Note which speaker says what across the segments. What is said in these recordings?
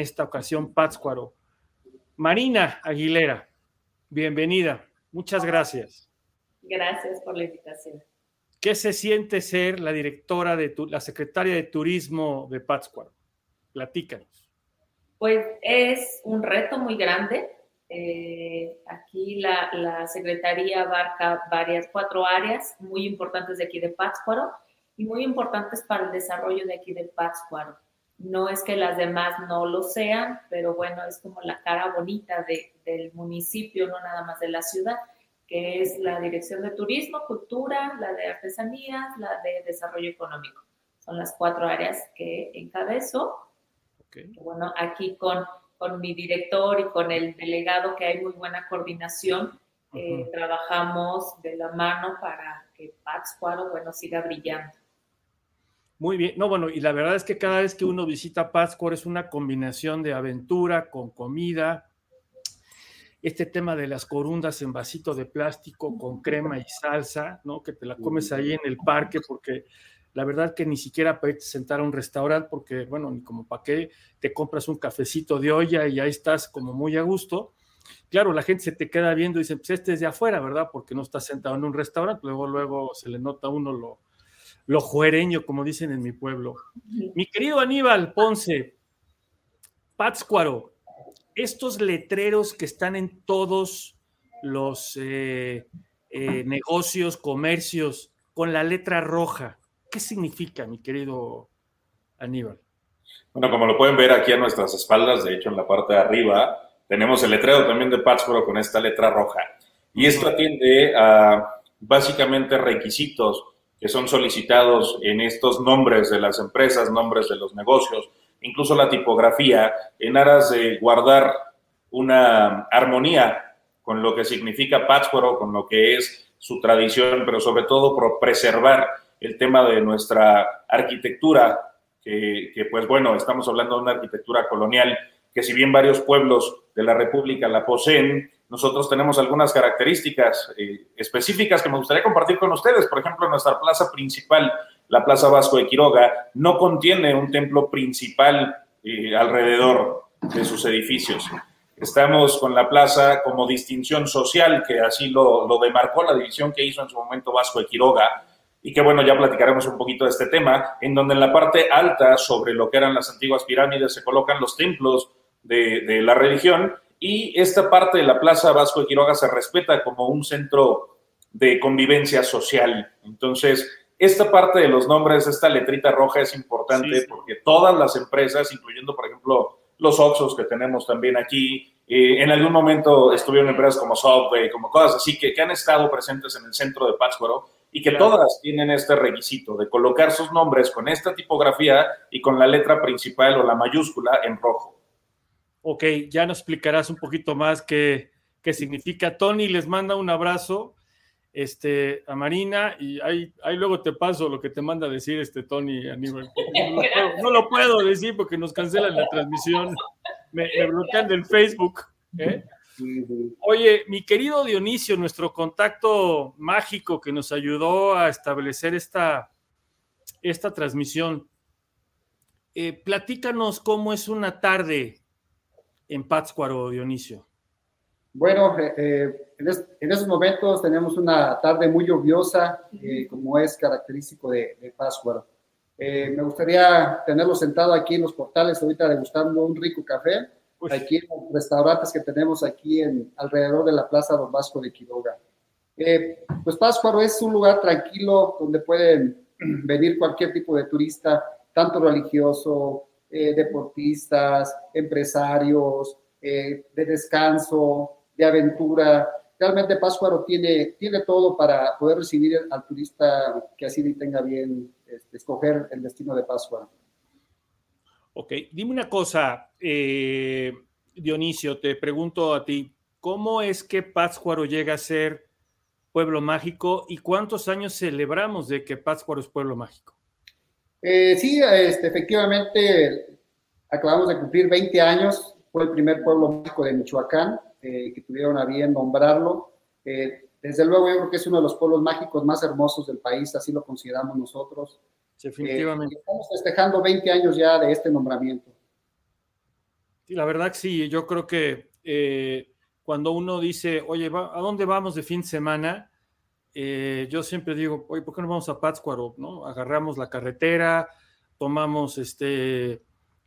Speaker 1: esta ocasión Pátzcuaro. Marina Aguilera, bienvenida. Muchas gracias.
Speaker 2: Gracias por la invitación.
Speaker 1: ¿Qué se siente ser la directora de la secretaria de turismo de Pátzcuaro? Platícanos.
Speaker 2: Pues es un reto muy grande. Eh, aquí la, la, secretaría abarca varias, cuatro áreas muy importantes de aquí de Pátzcuaro y muy importantes para el desarrollo de aquí de Pátzcuaro. No es que las demás no lo sean, pero bueno, es como la cara bonita de, del municipio, no nada más de la ciudad que es la Dirección de Turismo, Cultura, la de Artesanías, la de Desarrollo Económico. Son las cuatro áreas que encabezo. Bueno, aquí con, con mi director y con el delegado, que hay muy buena coordinación, eh, trabajamos de la mano para que Pátzcuaro, bueno, siga brillando.
Speaker 1: Muy bien, no, bueno, y la verdad es que cada vez que uno visita Pátzcuaro es una combinación de aventura con comida, este tema de las corundas en vasito de plástico con crema y salsa, ¿no? Que te la comes ahí en el parque porque la verdad que ni siquiera irte sentar a un restaurante porque, bueno, ni como para qué te compras un cafecito de olla y ahí estás como muy a gusto. Claro, la gente se te queda viendo y dice, pues este es de afuera, ¿verdad? Porque no estás sentado en un restaurante, luego, luego se le nota a uno lo, lo juereño, como dicen en mi pueblo. Mi querido Aníbal Ponce, Pátzcuaro, estos letreros que están en todos los eh, eh, negocios, comercios, con la letra roja, ¿qué significa, mi querido Aníbal?
Speaker 3: Bueno, como lo pueden ver aquí a nuestras espaldas, de hecho en la parte de arriba, tenemos el letrero también de Pátzcuaro con esta letra roja. Y esto atiende a básicamente requisitos que son solicitados en estos nombres de las empresas, nombres de los negocios, incluso la tipografía, en aras de guardar una armonía con lo que significa Pátzcuaro, con lo que es su tradición, pero sobre todo por preservar el tema de nuestra arquitectura, que, pues bueno, estamos hablando de una arquitectura colonial que si bien varios pueblos de la República la poseen, nosotros tenemos algunas características eh, específicas que me gustaría compartir con ustedes. Por ejemplo, nuestra plaza principal la Plaza Vasco de Quiroga, no contiene un templo principal eh, alrededor de sus edificios. Estamos con la plaza como distinción social, que así lo, lo, demarcó la división que hizo en su momento Vasco de Quiroga, y que bueno, ya platicaremos un poquito de este tema, en donde en la parte alta, sobre lo que eran las antiguas pirámides, se colocan los templos de, de la religión, y esta parte de la plaza Vasco de Quiroga se respeta como un centro de convivencia social. Entonces, esta parte de los nombres, esta letrita roja es importante porque todas las empresas, incluyendo, por ejemplo, los Oxos que tenemos también aquí, eh, en algún momento estuvieron empresas como Subway, como cosas así, que, que, han estado presentes en el centro de Pátzcuaro y que todas tienen este requisito de colocar sus nombres con esta tipografía y con la letra principal o la mayúscula en rojo.
Speaker 1: Ok, ya nos explicarás un poquito más qué, qué significa. Tony les manda un abrazo este, a Marina y ahí, ahí luego te paso lo que te manda a decir este Tony Aníbal. No, lo puedo decir porque nos cancelan la transmisión, me, bloquean del Facebook. ¿eh? Oye, mi querido Dionisio, nuestro contacto mágico que nos ayudó a establecer esta, esta transmisión, eh, platícanos cómo es una tarde en Pátzcuaro, Dionisio.
Speaker 4: Bueno, eh, eh, en, esos momentos tenemos una tarde muy lluviosa, eh, como es característico de, de Pátzcuaro. me gustaría tenerlo sentado aquí en los portales, ahorita degustando un rico café, aquí en los restaurantes que tenemos aquí en, alrededor de la Plaza Don Vasco de Quiroga. pues Pátzcuaro es un lugar tranquilo donde pueden venir cualquier tipo de turista, tanto religioso, deportistas, empresarios, de descanso, de aventura. Realmente Pátzcuaro tiene, tiene todo para poder recibir al turista que así tenga bien este, escoger el destino de Pátzcuaro.
Speaker 1: Ok, dime una cosa, eh, Dionisio, te pregunto a ti, ¿cómo es que Pátzcuaro llega a ser pueblo mágico y cuántos años celebramos de que Pátzcuaro es pueblo mágico?
Speaker 4: Eh, sí, este, efectivamente, acabamos de cumplir 20 años, fue el primer pueblo mágico de Michoacán. Eh, que tuvieron a bien nombrarlo. Eh, desde luego, yo creo que es uno de los pueblos mágicos más hermosos del país, así lo consideramos nosotros.
Speaker 1: Definitivamente.
Speaker 4: Eh, estamos festejando 20 años ya de este nombramiento.
Speaker 1: la verdad que sí, yo creo que cuando uno dice, oye, ¿a dónde vamos de fin de semana? Eh, yo siempre digo, oye, ¿por qué no vamos a Pátzcuaro? ¿no? Agarramos la carretera, tomamos este,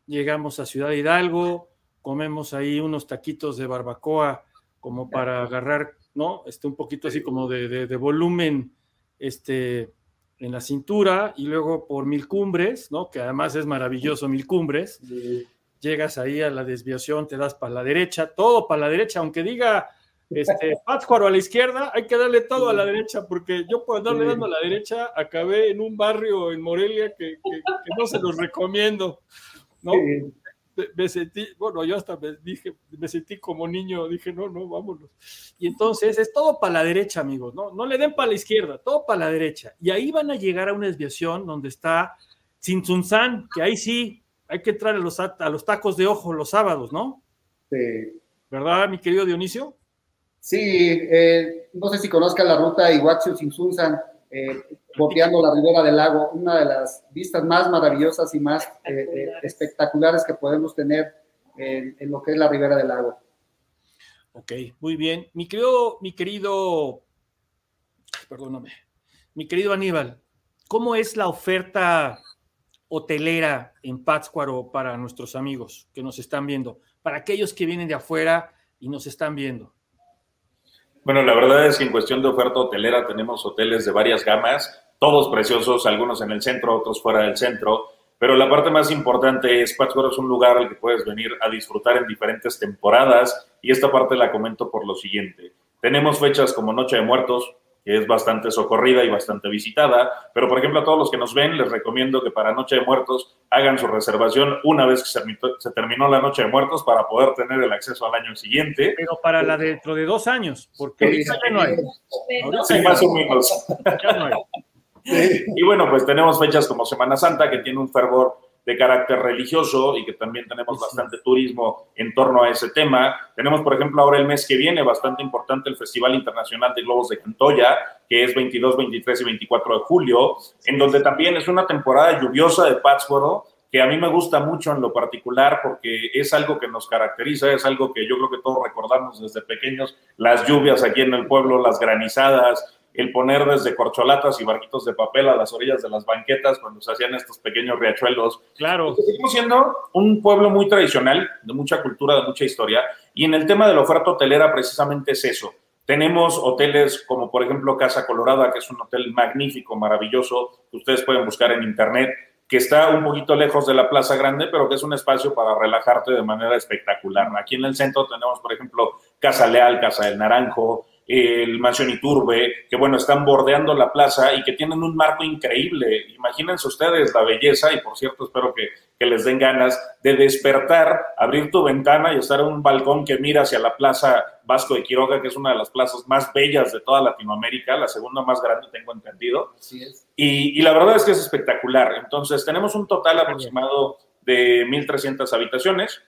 Speaker 1: llegamos a Ciudad Hidalgo, comemos ahí unos taquitos de barbacoa como para agarrar, ¿no? Este, un poquito así como de, volumen este, en la cintura y luego por Mil Cumbres, ¿no? Que además es maravilloso Mil Cumbres. Llegas ahí a la desviación, te das para la derecha, todo para la derecha, aunque diga este, Pátzcuaro a la izquierda, hay que darle todo a la derecha, porque yo por andarle dando a la derecha acabé en un barrio en Morelia que, no se los recomiendo, ¿no? Me, sentí, bueno, yo hasta me dije, me sentí como niño, dije, no, no, vámonos. Y entonces es todo para la derecha, amigos, ¿no? No le den para la izquierda, todo para la derecha. Y ahí van a llegar a una desviación donde está Tzintzunzán, que ahí sí hay que entrar a los, a los tacos de ojo los sábados, ¿no? Sí. ¿Verdad, mi querido Dionisio?
Speaker 4: Sí, eh, no sé si conozcan la ruta Iguaxio Sinsunzan, eh, boteando la ribera del lago, una de las vistas más maravillosas y más eh, espectaculares que podemos tener en, lo que es la ribera del lago.
Speaker 1: Ok, muy bien. Mi querido, mi querido, perdóname, mi querido Aníbal, ¿cómo es la oferta hotelera en Pátzcuaro para nuestros amigos que nos están viendo? Para aquellos que vienen de afuera y nos están viendo.
Speaker 3: Bueno, la verdad es que en cuestión de oferta hotelera tenemos hoteles de varias gamas, todos preciosos, algunos en el centro, otros fuera del centro, pero la parte más importante es Pátzcuaro es un lugar al que puedes venir a disfrutar en diferentes temporadas y esta parte la comento por lo siguiente. Tenemos fechas como Noche de Muertos, que es bastante socorrida y bastante visitada. Pero, por ejemplo, a todos los que nos ven, les recomiendo que para Noche de Muertos hagan su reservación una vez que se, terminó la Noche de Muertos para poder tener el acceso al año siguiente.
Speaker 1: Pero para la dentro de dos años, porque ya no hay.
Speaker 3: Sí, más o menos. Y bueno, pues tenemos fechas como Semana Santa, que tiene un fervor de carácter religioso y que también tenemos bastante turismo en torno a ese tema. Tenemos, por ejemplo, ahora el mes que viene, bastante importante, el Festival Internacional de Globos de Cantoya, que es 22, 23 y 24 de julio, en donde también es una temporada lluviosa de Pátzcuaro, que a mí me gusta mucho en lo particular porque es algo que nos caracteriza, es algo que yo creo que todos recordamos desde pequeños, las lluvias aquí en el pueblo, las granizadas, el poner desde corcholatas y barquitos de papel a las orillas de las banquetas cuando se hacían estos pequeños riachuelos.
Speaker 1: Claro.
Speaker 3: Seguimos siendo un pueblo muy tradicional, de mucha cultura, de mucha historia, y en el tema de la oferta hotelera precisamente es eso. Tenemos hoteles como por ejemplo Casa Colorada, que es un hotel magnífico, maravilloso, que ustedes pueden buscar en internet, que está un poquito lejos de la Plaza Grande, pero que es un espacio para relajarte de manera espectacular. Aquí en el centro tenemos, por ejemplo, Casa Leal, Casa del Naranjo, el Mansión Iturbe, que bueno, están bordeando la plaza y que tienen un marco increíble. Imagínense ustedes la belleza, y por cierto, espero que, que, les den ganas de despertar, abrir tu ventana y estar en un balcón que mira hacia la plaza Vasco de Quiroga, que es una de las plazas más bellas de toda Latinoamérica, la segunda más grande, tengo entendido. Y, y la verdad es que es espectacular. Entonces, tenemos un total aproximado de 1.300 habitaciones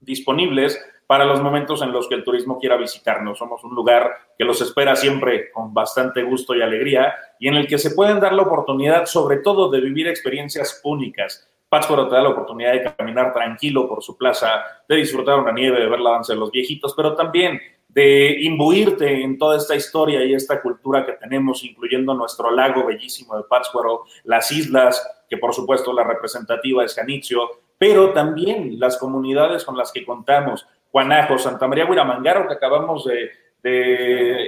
Speaker 3: disponibles para los momentos en los que el turismo quiera visitarnos. Somos un lugar que los espera siempre con bastante gusto y alegría y en el que se pueden dar la oportunidad sobre todo de vivir experiencias únicas. Pátzcuaro te da la oportunidad de caminar tranquilo por su plaza, de disfrutar una nieve, de ver la danza de los viejitos, pero también de imbuirte en toda esta historia y esta cultura que tenemos, incluyendo nuestro lago bellísimo de Pátzcuaro, las islas, que por supuesto la representativa es Janitzio, pero también las comunidades con las que contamos, Guanajo, Santa María Huiramangaro, que acabamos de,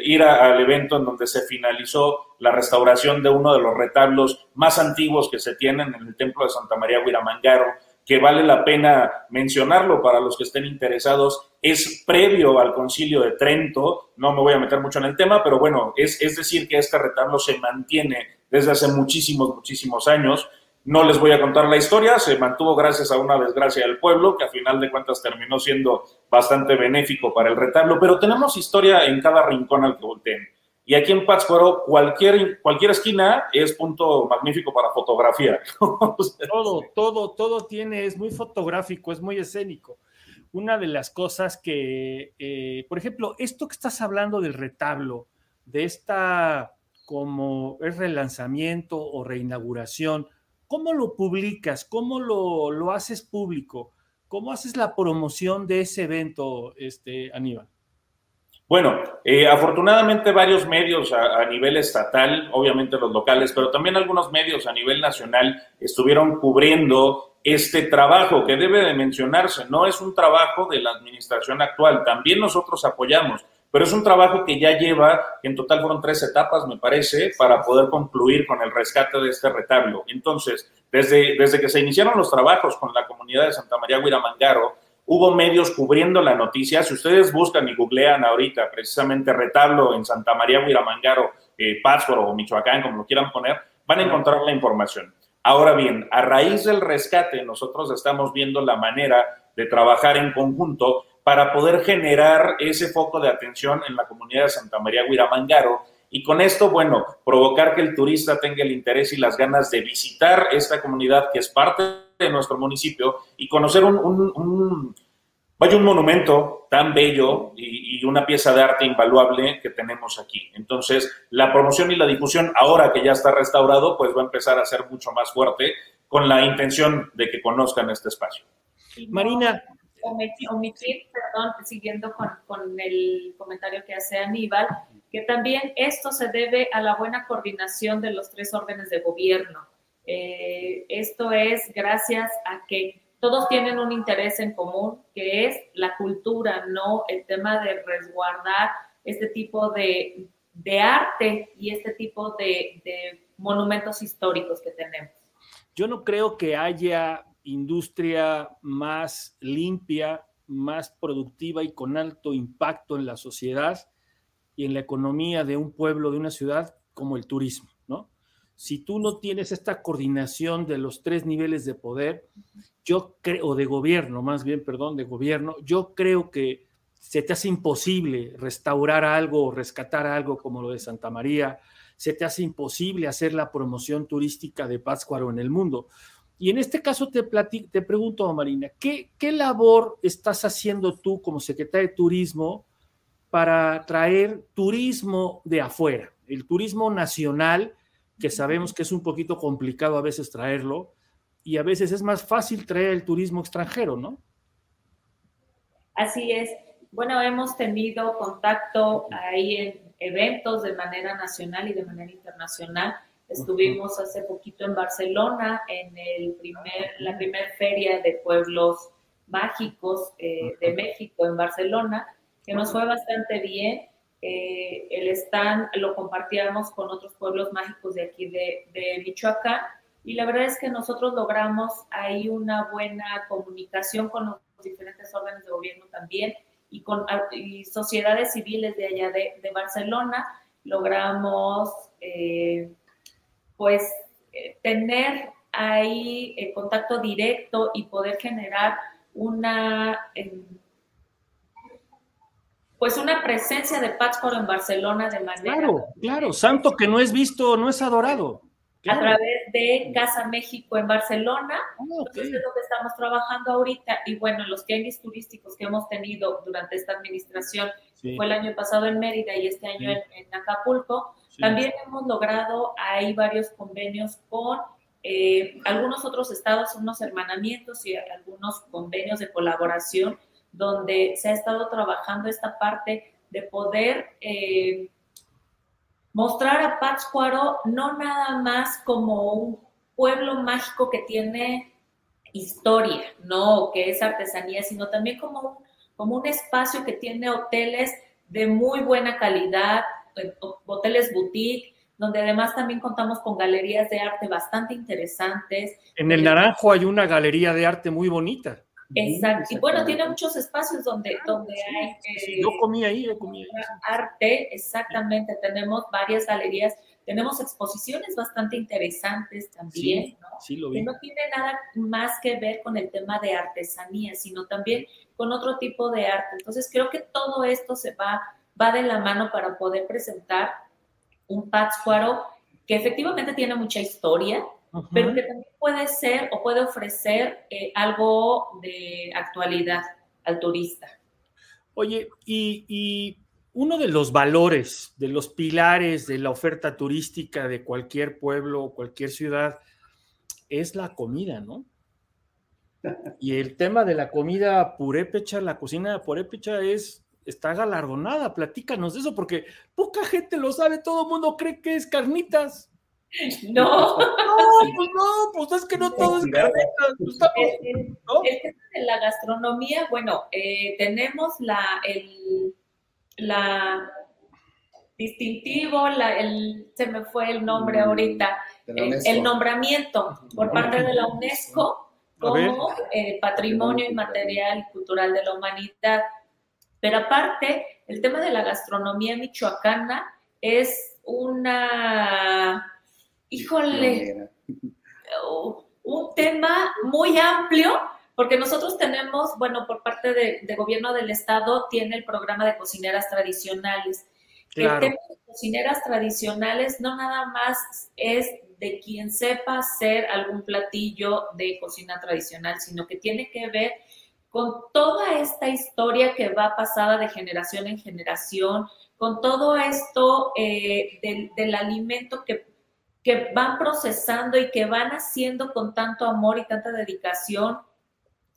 Speaker 3: ir al evento en donde se finalizó la restauración de uno de los retablos más antiguos que se tienen en el templo de Santa María Huiramangaro, que vale la pena mencionarlo para los que estén interesados, es previo al concilio de Trento, no me voy a meter mucho en el tema, pero bueno, es decir que este retablo se mantiene desde hace muchísimos, muchísimos años no les voy a contar la historia, se mantuvo gracias a una desgracia del pueblo, que a final de cuentas terminó siendo bastante benéfico para el retablo, pero tenemos historia en cada rincón al que volteen. Y aquí en Pátzcuaro, cualquier, cualquier esquina es punto magnífico para fotografía.
Speaker 1: todo, todo, todo tiene, es muy fotográfico, es muy escénico. Una de las cosas que, eh, por ejemplo, esto que estás hablando del retablo, de esta como es relanzamiento o reinauguración, ¿Cómo lo publicas? ¿Cómo lo, haces público? ¿Cómo haces la promoción de ese evento, este, Aníbal?
Speaker 3: Bueno, eh, afortunadamente varios medios a, nivel estatal, obviamente los locales, pero también algunos medios a nivel nacional estuvieron cubriendo este trabajo que debe de mencionarse. No es un trabajo de la administración actual, también nosotros apoyamos, pero es un trabajo que ya lleva, en total fueron tres etapas, me parece, para poder concluir con el rescate de este retablo. Entonces, desde, desde que se iniciaron los trabajos con la comunidad de Santa María Huiramangaro, hubo medios cubriendo la noticia. Si ustedes buscan y googlean ahorita precisamente retablo en Santa María Huiramangaro, eh, Pátzcuaro o Michoacán, como lo quieran poner, van a encontrar la información. Ahora bien, a raíz del rescate, nosotros estamos viendo la manera de trabajar en conjunto para poder generar ese foco de atención en la comunidad de Santa María Huiramangaro y con esto, bueno, provocar que el turista tenga el interés y las ganas de visitar esta comunidad que es parte de nuestro municipio y conocer un, vaya un monumento tan bello y, una pieza de arte invaluable que tenemos aquí. Entonces, la promoción y la difusión, ahora que ya está restaurado, pues va a empezar a ser mucho más fuerte con la intención de que conozcan este espacio.
Speaker 1: Marina.
Speaker 2: Omitir, perdón, siguiendo con, con el comentario que hace Aníbal, que también esto se debe a la buena coordinación de los tres órdenes de gobierno eh, esto es gracias a que todos tienen un interés en común, que es la cultura, no el tema de resguardar este tipo de, arte y este tipo de, de monumentos históricos que tenemos.
Speaker 1: Yo no creo que haya industria más limpia, más productiva y con alto impacto en la sociedad y en la economía de un pueblo, de una ciudad, como el turismo si tú no tienes esta coordinación de los tres niveles de poder, yo creo, de gobierno, más bien, perdón, de gobierno, yo creo que se te hace imposible restaurar algo o rescatar algo como lo de Santa María, se te hace imposible hacer la promoción turística de Pátzcuaro en el mundo. Y en este caso te, te pregunto, Marina, ¿qué, ¿qué labor estás haciendo tú como secretaria de Turismo para traer turismo de afuera, el turismo nacional? que sabemos que es un poquito complicado a veces traerlo y a veces es más fácil traer el turismo extranjero, ¿no?
Speaker 2: Así es. Bueno, hemos tenido contacto ahí en eventos de manera nacional y de manera internacional. Estuvimos hace poquito en Barcelona, en el primer, la primera feria de pueblos mágicos eh, de México en Barcelona, que nos fue bastante bien. Eh, el stand lo compartíamos con otros pueblos mágicos de aquí de, de, Michoacán y la verdad es que nosotros logramos ahí una buena comunicación con los diferentes órdenes de gobierno también y con sociedades civiles de allá de, de Barcelona. Logramos eh, pues eh, tener ahí el contacto directo y poder generar una em, pues una presencia de Pátzcuaro en Barcelona de manera...
Speaker 1: Claro, claro, santo que no es visto, no es adorado.
Speaker 2: A través de Casa México en Barcelona. Entonces es lo que estamos trabajando ahorita. Y bueno, los tianguis turísticos que hemos tenido durante esta administración, fue el año pasado en Mérida y este año en, Acapulco, también hemos logrado, hay varios convenios con eh, algunos otros estados, unos hermanamientos y algunos convenios de colaboración donde se ha estado trabajando esta parte de poder eh, mostrar a Pátzcuaro no nada más como un pueblo mágico que tiene historia, no que es artesanía, sino también como un, como un espacio que tiene hoteles de muy buena calidad, hoteles boutique, donde además también contamos con galerías de arte bastante interesantes.
Speaker 1: En el Naranjo hay una galería de arte muy bonita.
Speaker 2: Exacto. Y bueno, tiene muchos espacios donde, donde hay...
Speaker 1: Eh, yo comí ahí, yo comí ahí.
Speaker 2: Arte, exactamente. Tenemos varias galerías, tenemos exposiciones bastante interesantes también, ¿no?
Speaker 1: Sí, lo vi.
Speaker 2: Que no tiene nada más que ver con el tema de artesanía, sino también con otro tipo de arte. Entonces, creo que todo esto se va, va de la mano para poder presentar un Pátzcuaro que efectivamente tiene mucha historia, pero que también puede ser o puede ofrecer eh, algo de actualidad al turista.
Speaker 1: Oye, y, uno de los valores, de los pilares de la oferta turística de cualquier pueblo o cualquier ciudad es la comida, ¿no? Y el tema de la comida purépecha, la cocina purépecha es está galardonada. Platícanos de eso, porque poca gente lo sabe, todo el mundo cree que es carnitas.
Speaker 2: No.
Speaker 1: No, pues no, pues es que no todo es carnitas. Pues
Speaker 2: el, tema de la gastronomía, bueno, eh, tenemos la, el, la distintivo, la, el, se me fue el nombre mm, ahorita, el, nombramiento por parte de la UNESCO como eh, patrimonio inmaterial y cultural de la humanidad. Pero aparte, el tema de la gastronomía michoacana es una, híjole, un tema muy amplio, porque nosotros tenemos, bueno, por parte de, gobierno del estado, tiene el programa de cocineras tradicionales. El tema de cocineras tradicionales no nada más es de quien sepa hacer algún platillo de cocina tradicional, sino que tiene que ver con toda esta historia que va pasada de generación en generación, con todo esto eh, del, alimento que, que van procesando y que van haciendo con tanto amor y tanta dedicación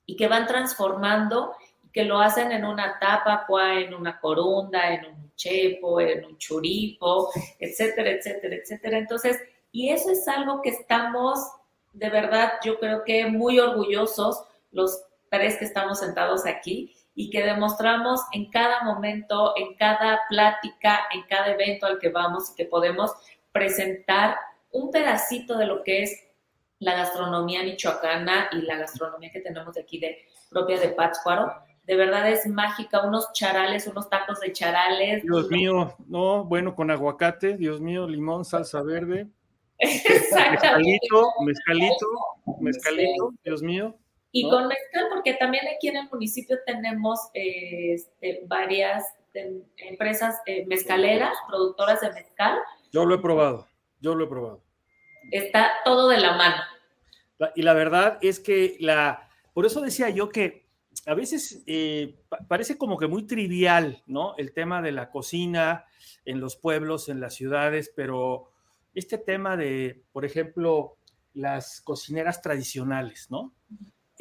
Speaker 2: y que van transformando y que lo hacen en una tapa, en una corunda, en un chepo, en un churipo, etcétera, etcétera, etcétera. Entonces, y eso es algo que estamos de verdad, yo creo que muy orgullosos los tres que estamos sentados aquí y que demostramos en cada momento, en cada plática, en cada evento al que vamos y que podemos presentar un pedacito de lo que es la gastronomía michoacana y la gastronomía que tenemos de aquí de propia de Pátzcuaro. De verdad es mágica, unos charales, unos tacos de charales.
Speaker 1: Dios mío, no, bueno, con aguacate, Dios mío, limón, salsa verde. Mezcalito, mezcalito, mezcalito, Dios mío.
Speaker 2: Y con mezcal, porque también aquí en el municipio tenemos este, varias empresas eh, mezcaleras, productoras de mezcal.
Speaker 1: Yo lo he probado, yo lo he probado.
Speaker 2: Está todo de la mano.
Speaker 1: y la verdad es que la, por eso decía yo que a veces eh, parece como que muy trivial, ¿no? El tema de la cocina en los pueblos, en las ciudades, pero este tema de, por ejemplo, las cocineras tradicionales, ¿no?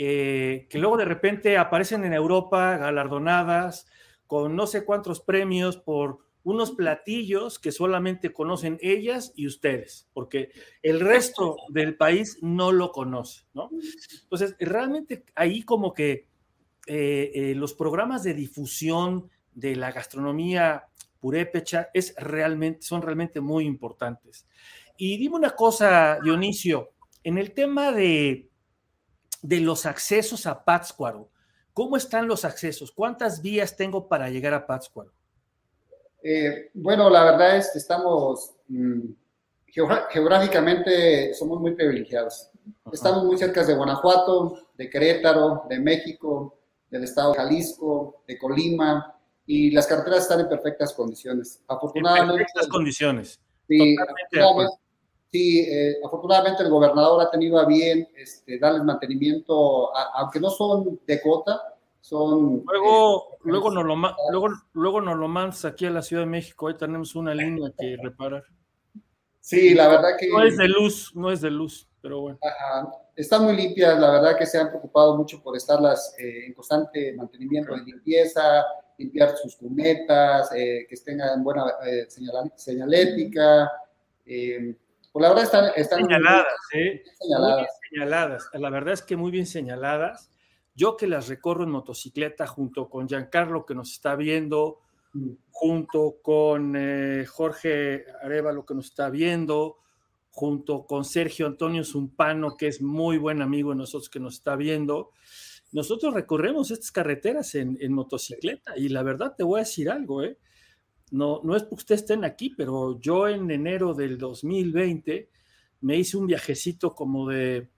Speaker 1: Eh, que luego de repente aparecen en Europa galardonadas con no sé cuántos premios por unos platillos que solamente conocen ellas y ustedes, porque el resto del país no lo conoce, ¿no? Entonces, realmente ahí como que eh, eh, los programas de difusión de la gastronomía purépecha es realmente, son realmente muy importantes. Y dime una cosa, Dionisio, en el tema de de los accesos a Pátzcuaro. ¿Cómo están los accesos? ¿Cuántas vías tengo para llegar a Pátzcuaro?
Speaker 4: Eh, bueno, la verdad es que estamos mm, geográficamente somos muy privilegiados. Estamos muy cerca de Guanajuato, de Querétaro, de México, del estado de Jalisco, de Colima, y las carreteras están en perfectas condiciones.
Speaker 1: Afortunadamente. En perfectas condiciones.
Speaker 4: Sí, Sí, eh, afortunadamente el gobernador ha tenido a bien este, darles mantenimiento, aunque no son de cota, son...
Speaker 1: Luego, eh, luego, nos lo, luego, luego nos lo mandas aquí a la Ciudad de México, ahí tenemos una línea que reparar.
Speaker 4: Sí, la verdad que...
Speaker 1: No es de luz, no es de luz, pero bueno.
Speaker 4: Están muy limpias, la verdad que se han preocupado mucho por estarlas eh, en constante mantenimiento de limpieza, limpiar sus cunetas, que estén en buena señalética. Pues la verdad están, están
Speaker 1: señaladas, ¿eh? señaladas. señaladas. La verdad es que muy bien señaladas. Yo que las recorro en motocicleta junto con Giancarlo que nos está viendo, mm. junto con eh, Jorge Arevalo que nos está viendo, junto con Sergio Antonio Zumpano, que es muy buen amigo de nosotros que nos está viendo. Nosotros recorremos estas carreteras en, en motocicleta y la verdad te voy a decir algo, ¿eh? No, no es porque ustedes estén aquí, pero yo en enero del 2020 me hice un viajecito como de,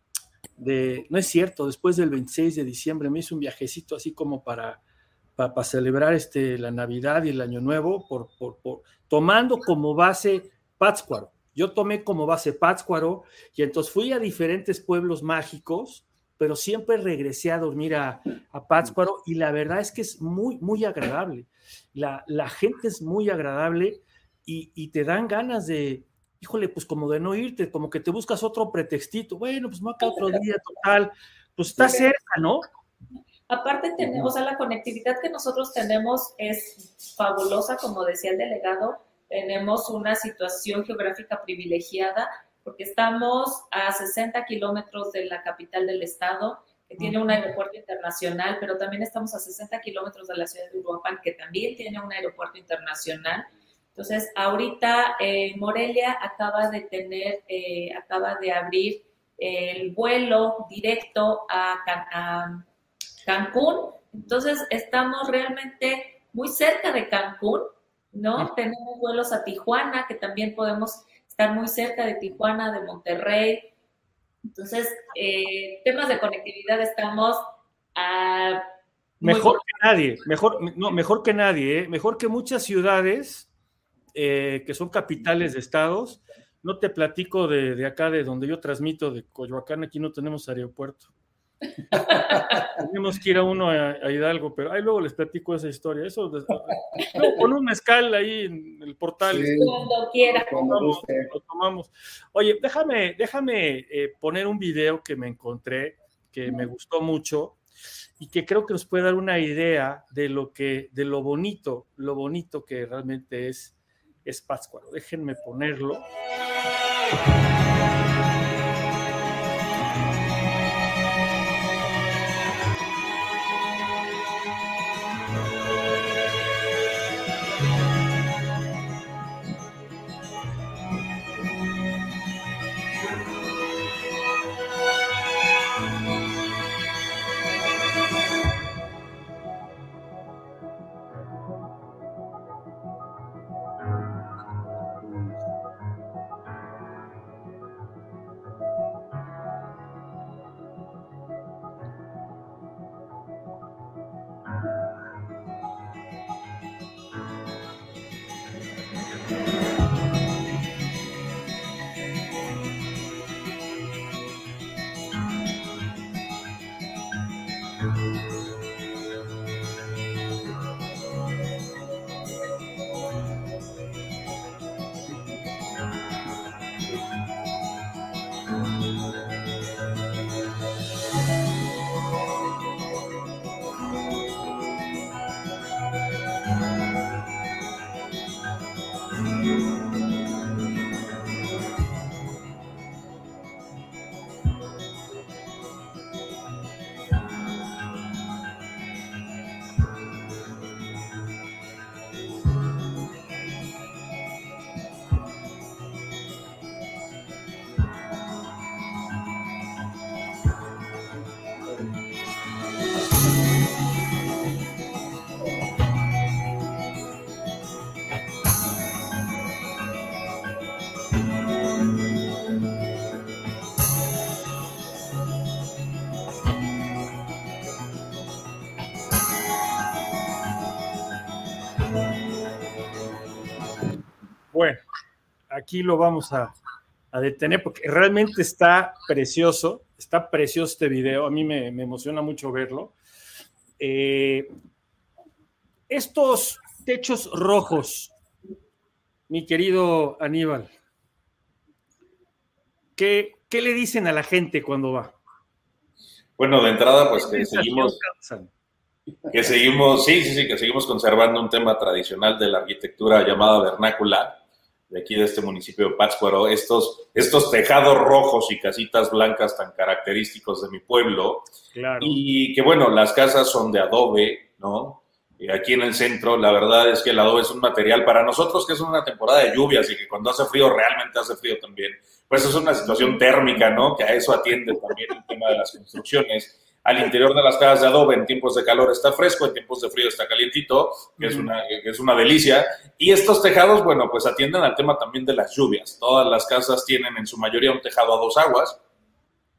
Speaker 1: de, no es cierto, después del 26 de diciembre me hice un viajecito así como para, para, celebrar este, la Navidad y el Año Nuevo, por, por, tomando como base Pátzcuaro. Yo tomé como base Pátzcuaro y entonces fui a diferentes pueblos mágicos, pero siempre regresé a dormir a, a Pátzcuaro y la verdad es que es muy, muy agradable. La, gente es muy agradable y, te dan ganas de, híjole, pues como de no irte, como que te buscas otro pretextito, bueno, pues no acá otro día, total, pues está cerca, ¿no?
Speaker 2: Aparte, tenemos, o sea, la conectividad que nosotros tenemos es fabulosa, como decía el delegado, tenemos una situación geográfica privilegiada porque estamos a 60 kilómetros de la capital del estado, que tiene un aeropuerto internacional, pero también estamos a 60 kilómetros de la ciudad de Uruapan, que también tiene un aeropuerto internacional. Entonces, ahorita eh, Morelia acaba de tener, eh, acaba de abrir el vuelo directo a, a Cancún. Entonces, estamos realmente muy cerca de Cancún, ¿no? Tenemos vuelos a Tijuana, que también podemos estar muy cerca de Tijuana, de Monterrey. Entonces, eh, temas de conectividad estamos a...
Speaker 1: Mejor que nadie, mejor, no, mejor que nadie, ¿eh? mejor que muchas ciudades eh, que son capitales de estados. No te platico de, de, acá, de donde yo transmito, de Coyoacán, aquí no tenemos aeropuerto. Tenemos que ir a uno a, Hidalgo, pero ahí luego les platico esa historia. Eso con un mezcal ahí en el portal.
Speaker 2: cuando quiera.
Speaker 1: Lo tomamos, Oye, déjame, déjame eh, poner un video que me encontré, que me gustó mucho y que creo que nos puede dar una idea de lo que, de lo bonito, lo bonito que realmente es, es Pátzcuaro. Déjenme ponerlo. Aquí lo vamos a, detener porque realmente está precioso, está precioso este video, a mí me, emociona mucho verlo. Eh, estos techos rojos, mi querido Aníbal, ¿qué, ¿qué, le dicen a la gente cuando va?
Speaker 3: Bueno, de entrada, pues que seguimos, que seguimos, sí, sí, sí, que seguimos conservando un tema tradicional de la arquitectura llamada vernácula, de aquí de este municipio de Pátzcuaro, estos, estos tejados rojos y casitas blancas tan característicos de mi pueblo. Y que bueno, las casas son de adobe, ¿no? Y aquí en el centro, la verdad es que el adobe es un material para nosotros que es una temporada de lluvias y que cuando hace frío, realmente hace frío también. Pues es una situación térmica, ¿no? Que a eso atiende también el tema de las construcciones al interior de las casas de adobe en tiempos de calor está fresco, en tiempos de frío está calientito, que, es una, que es una delicia. Y estos tejados, bueno, pues atienden al tema también de las lluvias. Todas las casas tienen en su mayoría un tejado a dos aguas,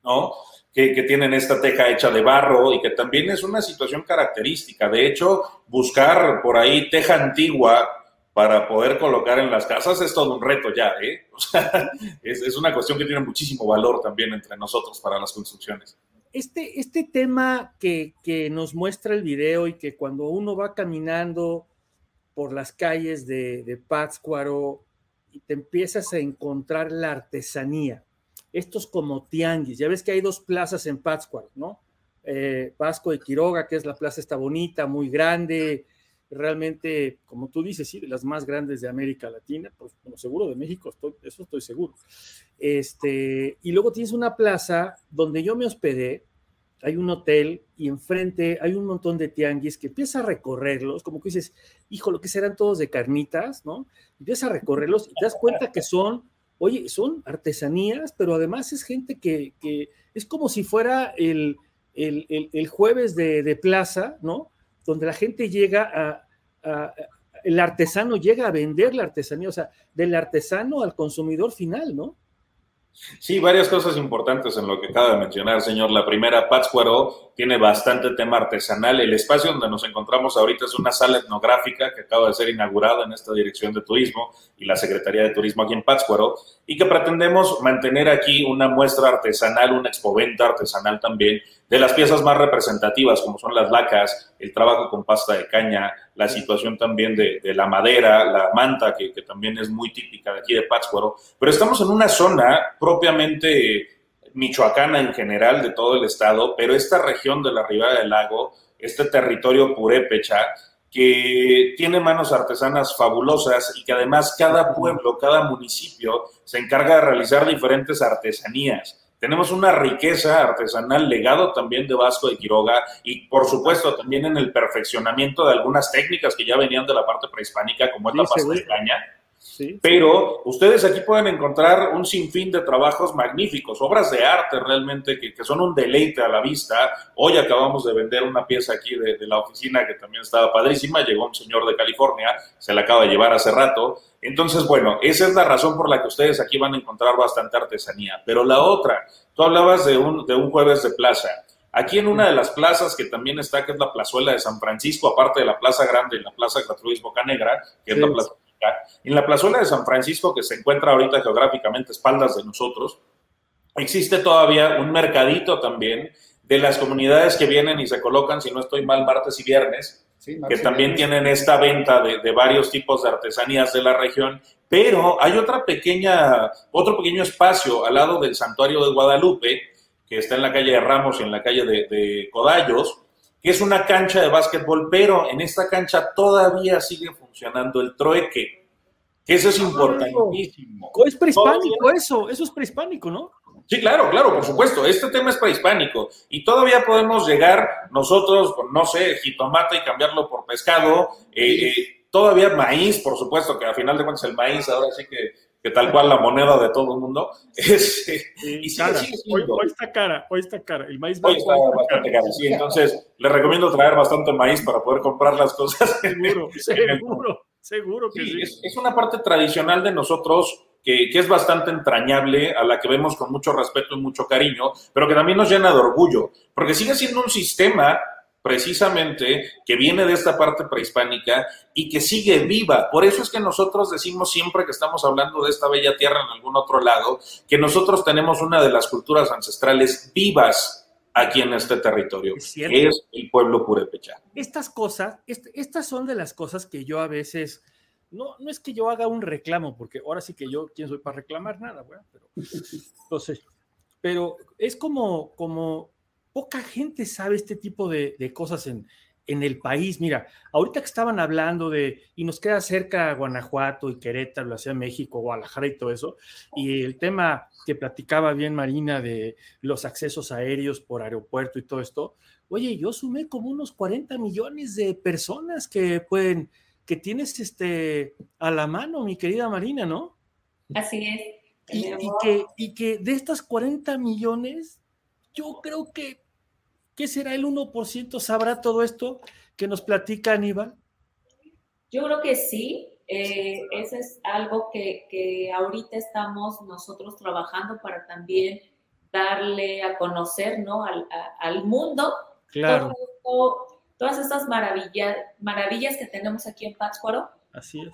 Speaker 3: ¿no? Que, que, tienen esta teja hecha de barro y que también es una situación característica. De hecho, buscar por ahí teja antigua para poder colocar en las casas es todo un reto ya, ¿eh? O sea, es, es una cuestión que tiene muchísimo valor también entre nosotros para las construcciones
Speaker 1: este, este tema que, nos muestra el video y que cuando uno va caminando por las calles de, de Pátzcuaro y te empiezas a encontrar la artesanía, estos como tianguis, ya ves que hay dos plazas en Pátzcuaro, ¿no? eh, Vasco de Quiroga, que es la plaza está bonita, muy grande, realmente, como tú dices, sí, de las más grandes de América Latina, pues como seguro de México, estoy, eso estoy seguro. Este, y luego tienes una plaza donde yo me hospedé, hay un hotel y enfrente hay un montón de tianguis que empieza a recorrerlos, como que dices, hijo, lo que serán todos de carnitas, ¿no? Empiezas a recorrerlos y te das cuenta que son, oye, son artesanías, pero además es gente que, que es como si fuera el, el, el, jueves de, de, plaza, ¿no? Donde la gente llega a, el artesano llega a vender la artesanía, o sea, del artesano al consumidor final, ¿no?
Speaker 3: Sí, varias cosas importantes en lo que acaba de mencionar, señor. La primera, Pátzcuaro tiene bastante tema artesanal. El espacio donde nos encontramos ahorita es una sala etnográfica que acaba de ser inaugurada en esta dirección de turismo y la Secretaría de Turismo aquí en Pátzcuaro y que pretendemos mantener aquí una muestra artesanal, una expoventa artesanal también de las piezas más representativas, como son las lacas, el trabajo con pasta de caña, la situación también de, de la madera, la manta, que, que, también es muy típica de aquí de Pátzcuaro. Pero estamos en una zona propiamente michoacana en general de todo el estado, pero esta región de la ribera del lago, este territorio purépecha, que tiene manos artesanas fabulosas y que además cada pueblo, cada municipio se encarga de realizar diferentes artesanías. Tenemos una riqueza artesanal legado también de Vasco de Quiroga y por supuesto también en el perfeccionamiento de algunas técnicas que ya venían de la parte prehispánica como es la pasta de caña. Sí. Pero ustedes aquí pueden encontrar un sinfín de trabajos magníficos, obras de arte realmente que, que, son un deleite a la vista. Hoy acabamos de vender una pieza aquí de, de, la oficina que también estaba padrísima. Llegó un señor de California, se la acaba de llevar hace rato. Entonces, bueno, esa es la razón por la que ustedes aquí van a encontrar bastante artesanía. Pero la otra, tú hablabas de un, de un jueves de plaza. Aquí en una de las plazas que también está, que es la plazuela de San Francisco, aparte de la Plaza Grande y la Plaza Gertrudis Bocanegra, que sí. es la plaza en la plazuela de San Francisco, que se encuentra ahorita geográficamente a espaldas de nosotros, existe todavía un mercadito también de las comunidades que vienen y se colocan, si no estoy mal, martes y viernes, sí, que también viernes. tienen esta venta de, de, varios tipos de artesanías de la región, pero hay otra pequeña, otro pequeño espacio al lado del santuario de Guadalupe, que está en la calle de Ramos y en la calle de, de Codallos, que es una cancha de básquetbol, pero en esta cancha todavía sigue funcionando el trueque, que eso es importantísimo.
Speaker 1: Es prehispánico eso, eso es prehispánico, ¿no?
Speaker 3: Sí, claro, claro, por supuesto. Este tema es prehispánico y todavía podemos llegar nosotros no sé, jitomate y cambiarlo por pescado. Eh, eh, todavía maíz, por supuesto, que a final de cuentas el maíz ahora sí que, que tal cual la moneda de todo el mundo. Es,
Speaker 1: sí, y sigue, cara. sigue hoy, hoy, está cara, hoy está cara. El maíz
Speaker 3: hoy está bastante cara, sí. Entonces, le recomiendo traer bastante maíz para poder comprar las cosas.
Speaker 1: Seguro, seguro, seguro que sí. sí.
Speaker 3: Es, es, una parte tradicional de nosotros que, que, es bastante entrañable, a la que vemos con mucho respeto y mucho cariño, pero que también nos llena de orgullo, porque sigue siendo un sistema precisamente que viene de esta parte prehispánica y que sigue viva. Por eso es que nosotros decimos siempre que estamos hablando de esta bella tierra en algún otro lado, que nosotros tenemos una de las culturas ancestrales vivas aquí en este territorio, es que es el pueblo purépecha.
Speaker 1: Estas cosas, est estas son de las cosas que yo a veces no, no es que yo haga un reclamo, porque ahora sí que yo, ¿quién soy para reclamar nada? Bueno, pero, entonces, pero es como, como poca gente sabe este tipo de, de cosas en, en, el país. Mira, ahorita que estaban hablando de, y nos queda cerca Guanajuato y Querétaro, la Ciudad de México, Guadalajara y todo eso, y el tema que platicaba bien Marina de los accesos aéreos por aeropuerto y todo esto, oye, yo sumé como unos 40 millones de personas que pueden que tienes este, a la mano, mi querida Marina, ¿no?
Speaker 2: Así es.
Speaker 1: Y, y, que, y que de estas 40 millones, yo creo que, ¿qué será el 1%? ¿Sabrá todo esto que nos platica Aníbal?
Speaker 2: Yo creo que sí. Eh, eso es algo que, que ahorita estamos nosotros trabajando para también darle a conocer ¿no? al, a, al mundo
Speaker 1: claro.
Speaker 2: todo, todas estas maravillas, maravillas que tenemos aquí en Pátzcuaro.
Speaker 1: Así es.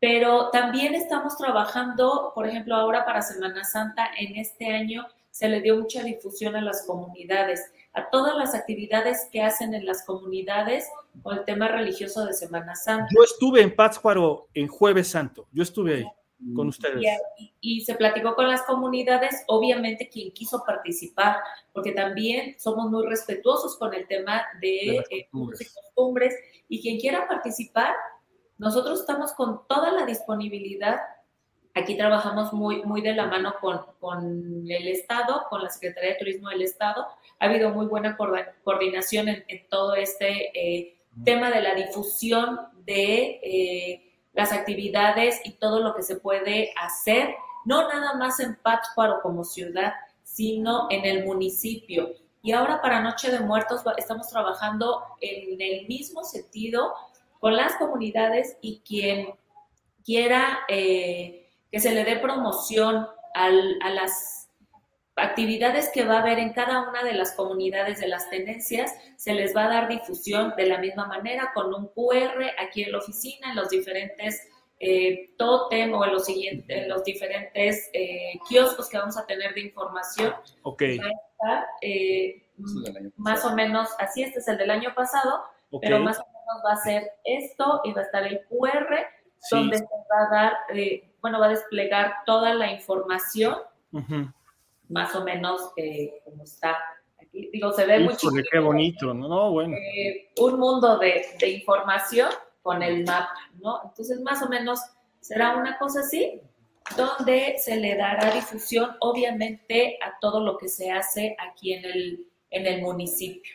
Speaker 2: Pero también estamos trabajando, por ejemplo, ahora para Semana Santa, en este año se le dio mucha difusión a las comunidades, a todas las actividades que hacen en las comunidades con el tema religioso de Semana Santa.
Speaker 1: Yo estuve en Pátzcuaro en Jueves Santo, yo estuve ahí. con ustedes.
Speaker 2: Y, se platicó con las comunidades, obviamente quien quiso participar, porque también somos muy respetuosos con el tema de, eh, costumbres. y quien quiera participar, nosotros estamos con toda la disponibilidad. Aquí trabajamos muy, muy de la mano con, con el Estado, con la Secretaría de Turismo del Estado. Ha habido muy buena coordinación en, todo este eh, tema de la difusión de eh, las actividades y todo lo que se puede hacer, no nada más en Pátzcuaro como ciudad, sino en el municipio. Y ahora para Noche de Muertos estamos trabajando en el mismo sentido con las comunidades y quien quiera eh, que se le dé promoción a las actividades que va a haber en cada una de las comunidades de las tendencias, se les va a dar difusión de la misma manera con un QR aquí en la oficina, en los diferentes eh, totem o en los, siguientes, los diferentes eh, kioscos que vamos a tener de información.
Speaker 1: Ok.
Speaker 2: Eh, más o menos, así este es el del año pasado, pero más o menos va a ser esto y va a estar el QR donde se va a dar, eh, bueno, va a desplegar toda la información más o menos eh, como está aquí. Digo, se ve mucho.
Speaker 1: Qué bonito, ¿no? Bueno.
Speaker 2: Eh, un mundo de, de, información con el mapa, ¿no? Entonces, más o menos será una cosa así, donde se le dará difusión, obviamente, a todo lo que se hace aquí en el, en el municipio.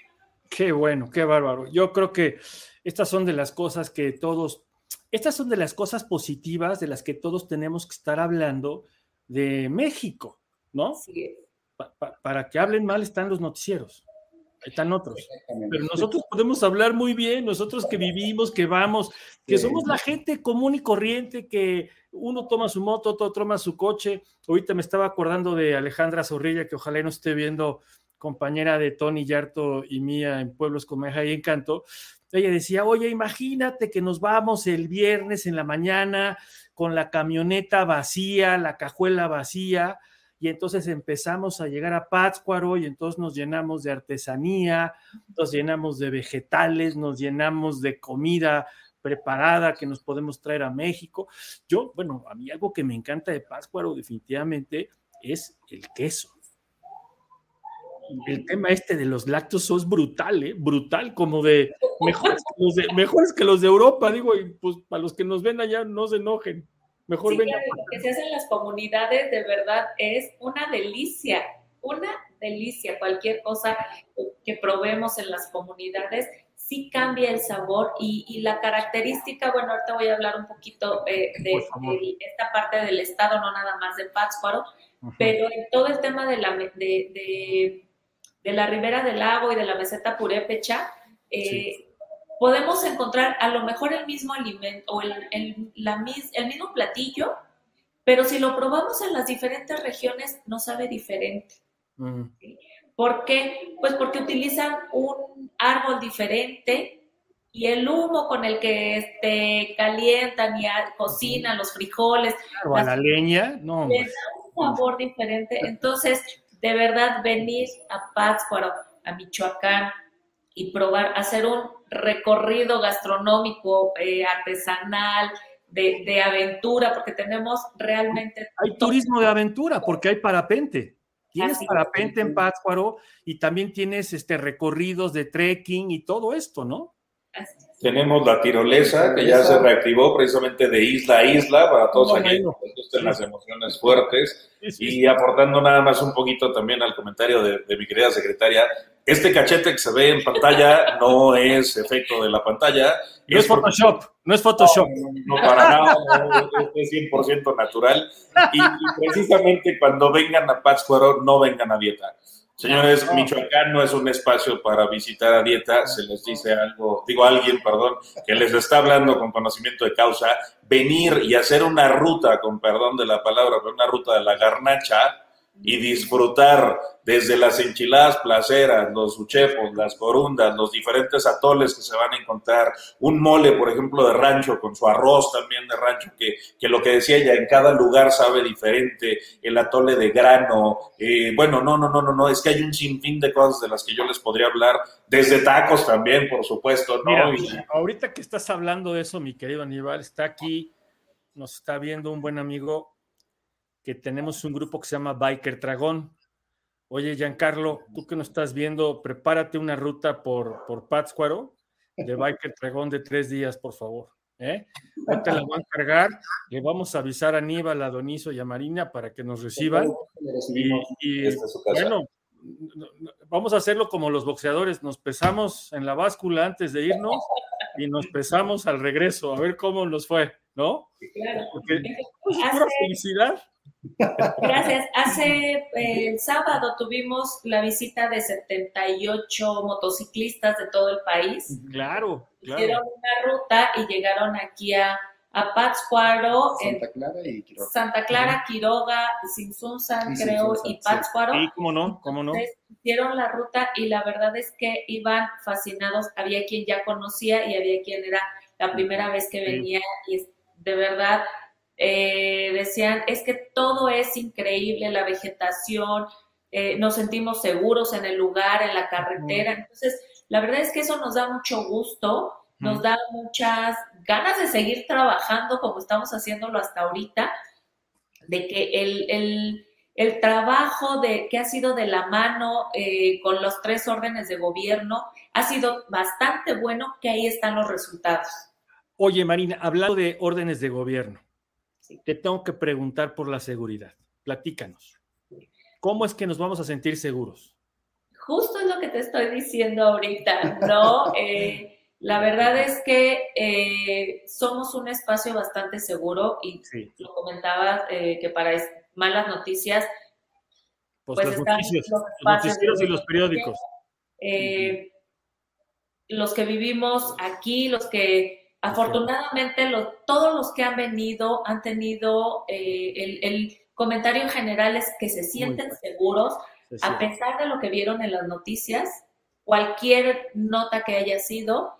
Speaker 1: Qué bueno, qué bárbaro. Yo creo que estas son de las cosas que todos, estas son de las cosas positivas de las que todos tenemos que estar hablando de México. ¿no? para que hablen mal están los noticieros, están otros. Pero nosotros podemos hablar muy bien, nosotros que vivimos, que vamos, que somos la gente común y corriente, que uno toma su moto, otro toma su coche. Ahorita me estaba acordando de Alejandra Zorrilla, que ojalá no esté viendo, compañera de Tony Yarto y mía en Pueblos con Meja y Encanto. Ella decía, oye, imagínate que nos vamos el viernes en la mañana con la camioneta vacía, la cajuela vacía, y entonces empezamos a llegar a Pátzcuaro y entonces nos llenamos de artesanía, nos llenamos de vegetales, nos llenamos de comida preparada que nos podemos traer a México. Yo, bueno, a mí algo que me encanta de Pátzcuaro definitivamente es el queso. El tema este de los lácteos es brutal, ¿eh? brutal, como de mejores, que los de mejores que los de Europa, digo, y pues para los que nos ven allá no se enojen. Mejor sí,
Speaker 2: lo que se hace en las comunidades de verdad es una delicia, una delicia. Cualquier cosa que probemos en las comunidades sí cambia el sabor y, la característica, bueno, ahorita voy a hablar un poquito eh, de, esta parte del estado, no nada más de Pátzcuaro, pero en todo el tema de la, de, de, la ribera del lago y de la meseta purépecha, eh, podemos encontrar a lo mejor el mismo alimento o el, el, la, el mismo platillo, pero si lo probamos en las diferentes regiones no sabe diferente. ¿Por qué? Pues porque utilizan un árbol diferente y el humo con el que este, calientan y cocinan los frijoles.
Speaker 1: O la leña, no.
Speaker 2: Le da un sabor diferente. Entonces, de verdad, venir a Pátzcuaro, a Michoacán, y probar, hacer un recorrido gastronómico, eh, artesanal, de, aventura, porque tenemos realmente...
Speaker 1: Hay turismo de aventura, porque hay parapente. Tienes parapente en Pátzcuaro y también tienes este, recorridos de trekking y todo esto, ¿no?
Speaker 3: Tenemos la tirolesa, que ya se reactivó precisamente de isla a isla para todos aquellos que gusten las emociones fuertes. Y aportando nada más un poquito también al comentario de, de mi querida secretaria, este cachete que se ve en pantalla no es efecto de la pantalla.
Speaker 1: No es, Photoshop, no es Photoshop.
Speaker 3: No, para nada, es 100% natural. Y, precisamente cuando vengan a Pátzcuaro, no vengan a dieta. Señores, Michoacán no es un espacio para visitar a dieta, se les dice algo, digo alguien, perdón, que les está hablando con conocimiento de causa, venir y hacer una ruta, con perdón de la palabra, pero una ruta de la garnacha, y disfrutar desde las enchiladas placeras, los uchepos, las corundas, los diferentes atoles que se van a encontrar, un mole, por ejemplo, de rancho con su arroz también de rancho, que, que lo que decía ella, en cada lugar sabe diferente, el atole de grano, eh, bueno, no, no, no, no, no, es que hay un sinfín de cosas de las que yo les podría hablar, desde tacos también, por supuesto, ¿no?
Speaker 1: ahorita que estás hablando de eso, mi querido Aníbal, está aquí nos está viendo un buen amigo que tenemos un grupo que se llama Biker Dragón. Oye, Giancarlo, tú que nos estás viendo, prepárate una ruta por, por Pátzcuaro de Biker Dragón de tres días, por favor. ¿eh? te la van a cargar, le vamos a avisar a Aníbal, a Donizo y a Marina para que nos reciban. Y, bueno, vamos a hacerlo como los boxeadores, nos pesamos en la báscula antes de irnos y nos pesamos al regreso, a ver cómo nos fue, ¿no? Claro. Porque felicidad.
Speaker 2: Gracias. Hace eh, el sábado tuvimos la visita de 78 motociclistas de todo el país.
Speaker 1: Claro,
Speaker 2: claro. Hicieron una ruta y llegaron aquí a, a Pátzcuaro.
Speaker 4: Santa Clara y Quiroga.
Speaker 2: Santa Clara, Quiroga, Sinsunzan, creo, y Pátzcuaro.
Speaker 1: Sí, cómo no, cómo no.
Speaker 2: hicieron la ruta y la verdad es que iban fascinados. Había quien ya conocía y había quien era la primera vez que venía y de verdad eh, decían, es que todo es increíble, la vegetación, eh, nos sentimos seguros en el lugar, en la carretera. Entonces, la verdad es que eso nos da mucho gusto, nos da muchas ganas de seguir trabajando como estamos haciéndolo hasta ahorita, de que el, el, trabajo de, que ha sido de la mano eh, con los tres órdenes de gobierno ha sido bastante bueno, que ahí están los resultados.
Speaker 1: Oye, Marina, hablando de órdenes de gobierno, te tengo que preguntar por la seguridad. Platícanos. ¿Cómo es que nos vamos a sentir seguros?
Speaker 2: Justo es lo que te estoy diciendo ahorita, ¿no? Eh, la verdad es que eh, somos un espacio bastante seguro y lo comentaba eh, que para malas noticias,
Speaker 1: pues, pues están los, noticieros y los periódicos.
Speaker 2: Los que vivimos aquí, los que Afortunadamente, todos los que han venido han tenido eh, el, comentario en general es que se sienten seguros, a pesar de lo que vieron en las noticias, cualquier nota que haya sido,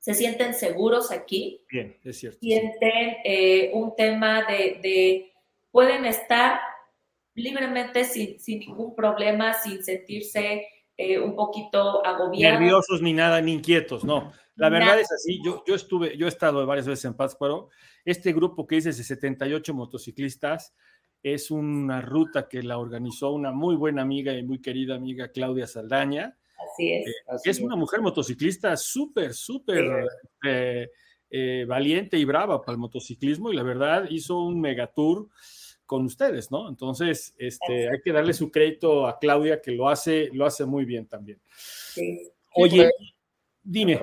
Speaker 2: se sienten seguros aquí.
Speaker 1: Bien, es cierto.
Speaker 2: Sienten eh, un tema de, pueden estar libremente sin, sin ningún problema, sin sentirse eh, un poquito agobiados.
Speaker 1: Nerviosos ni nada, ni inquietos, no. La verdad es así, yo, yo estuve, yo he estado varias veces en Pátzcuaro. Este grupo que dice de 78 motociclistas es una ruta que la organizó una muy buena amiga y muy querida amiga Claudia Saldaña.
Speaker 2: Así es.
Speaker 1: Eh, es una mujer motociclista súper, súper eh, valiente y brava para el motociclismo y la verdad hizo un megatour con ustedes, ¿no? Entonces, este, hay que darle su crédito a Claudia que lo hace, lo hace muy bien también. Sí. Oye, dime.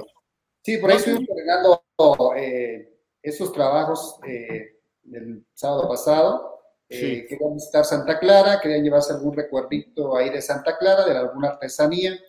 Speaker 4: Sí, por ahí estuvimos cargando eh, esos trabajos eh, del sábado pasado. Eh, querían visitar Santa Clara, querían llevarse algún recuerdito ahí de Santa Clara, de alguna artesanía.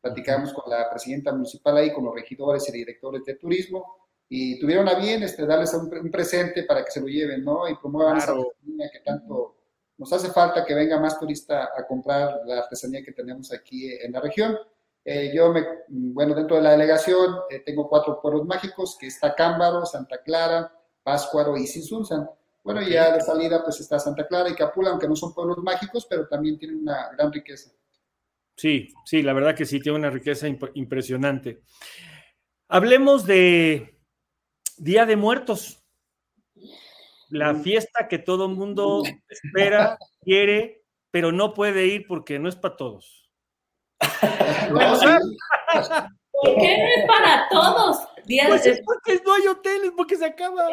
Speaker 4: Platicamos con la presidenta municipal ahí, con los regidores y directores de turismo y tuvieron a bien este, darles un, presente para que se lo lleven, ¿no? Y promuevan esa artesanía que tanto nos hace falta que venga más turista a comprar la artesanía que tenemos aquí en la región. Eh, yo, me, bueno, dentro de la delegación eh, tengo cuatro pueblos mágicos, que está Cámbaro, Santa Clara, Páscuaro y Sinsunzan. Bueno, ya de salida pues está Santa Clara y Capula, aunque no son pueblos mágicos, pero también tienen una gran riqueza.
Speaker 1: Sí, sí, la verdad que sí, tiene una riqueza impresionante. Hablemos de Día de Muertos. La mm. fiesta que todo el mundo espera, quiere, pero no puede ir porque no es para todos.
Speaker 2: ¿Por qué no es para todos?
Speaker 1: pues es porque no hay hoteles, porque se acaba.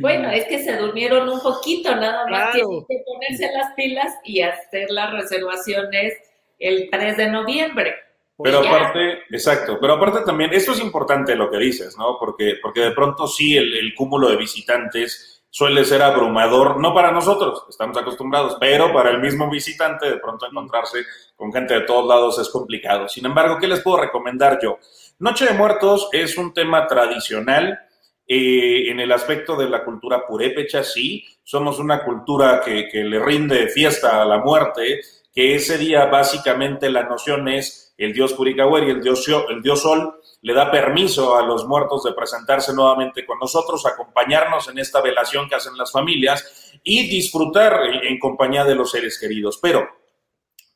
Speaker 2: Bueno, es que se durmieron un poquito, nada más tienen que ponerse las pilas y hacer las reservaciones el 3 de noviembre.
Speaker 3: Pero aparte, exacto, pero aparte también, esto es importante lo que dices, ¿no? Porque, porque de pronto sí el, cúmulo de visitantes suele ser abrumador, no para nosotros, estamos acostumbrados, pero para el mismo visitante de pronto encontrarse con gente de todos lados es complicado. Sin embargo, ¿qué les puedo recomendar yo? Noche de Muertos es un tema tradicional eh, en el aspecto de la cultura purépecha, sí, somos una cultura que, que le rinde fiesta a la muerte, que ese día básicamente la noción es el dios y el dios, el dios Sol, le da permiso a los muertos de presentarse nuevamente con nosotros, acompañarnos en esta velación que hacen las familias y disfrutar en compañía de los seres queridos. Pero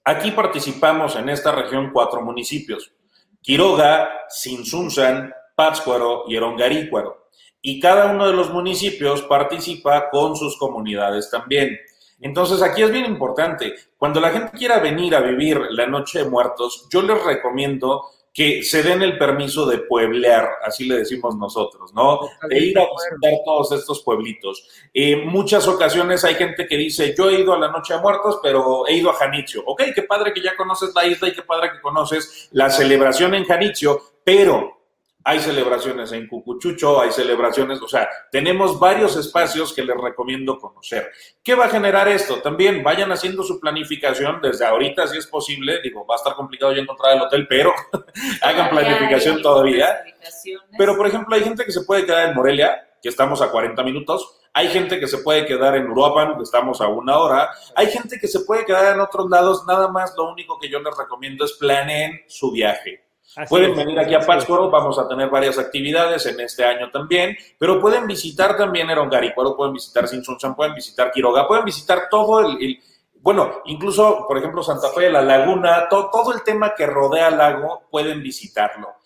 Speaker 3: aquí participamos en esta región cuatro municipios, Quiroga, Sinsunzan, Pátzcuaro y Erongarícuaro. y cada uno de los municipios participa con sus comunidades también. Entonces aquí es bien importante, cuando la gente quiera venir a vivir la Noche de Muertos, yo les recomiendo que se den el permiso de pueblear, así le decimos nosotros, ¿no? De ir a visitar todos estos pueblitos. En muchas ocasiones hay gente que dice, yo he ido a la Noche de Muertos, pero he ido a Janitzio. Ok, qué padre que ya conoces la isla y qué padre que conoces la celebración en Janitzio, pero hay celebraciones en Cucuchucho, hay celebraciones, o sea, tenemos varios espacios que les recomiendo conocer. ¿Qué va a generar esto? También vayan haciendo su planificación desde ahorita, si es posible. Digo, va a estar complicado ya encontrar el hotel, pero hagan planificación todavía. Pero, por ejemplo, hay gente que se puede quedar en Morelia, que estamos a 40 minutos. Hay gente que se puede quedar en Uruapan, que estamos a una hora. Hay gente que se puede quedar en otros lados. Nada más, lo único que yo les recomiendo es planeen su viaje pueden venir aquí a Pátzcuaro, vamos a tener varias actividades en este año también, pero pueden visitar también Erongaricuaro, pueden visitar Sinsunsan, pueden visitar Quiroga, pueden visitar todo el, bueno, incluso, por ejemplo, Santa Fe, la laguna, todo el tema que rodea el lago, pueden visitarlo.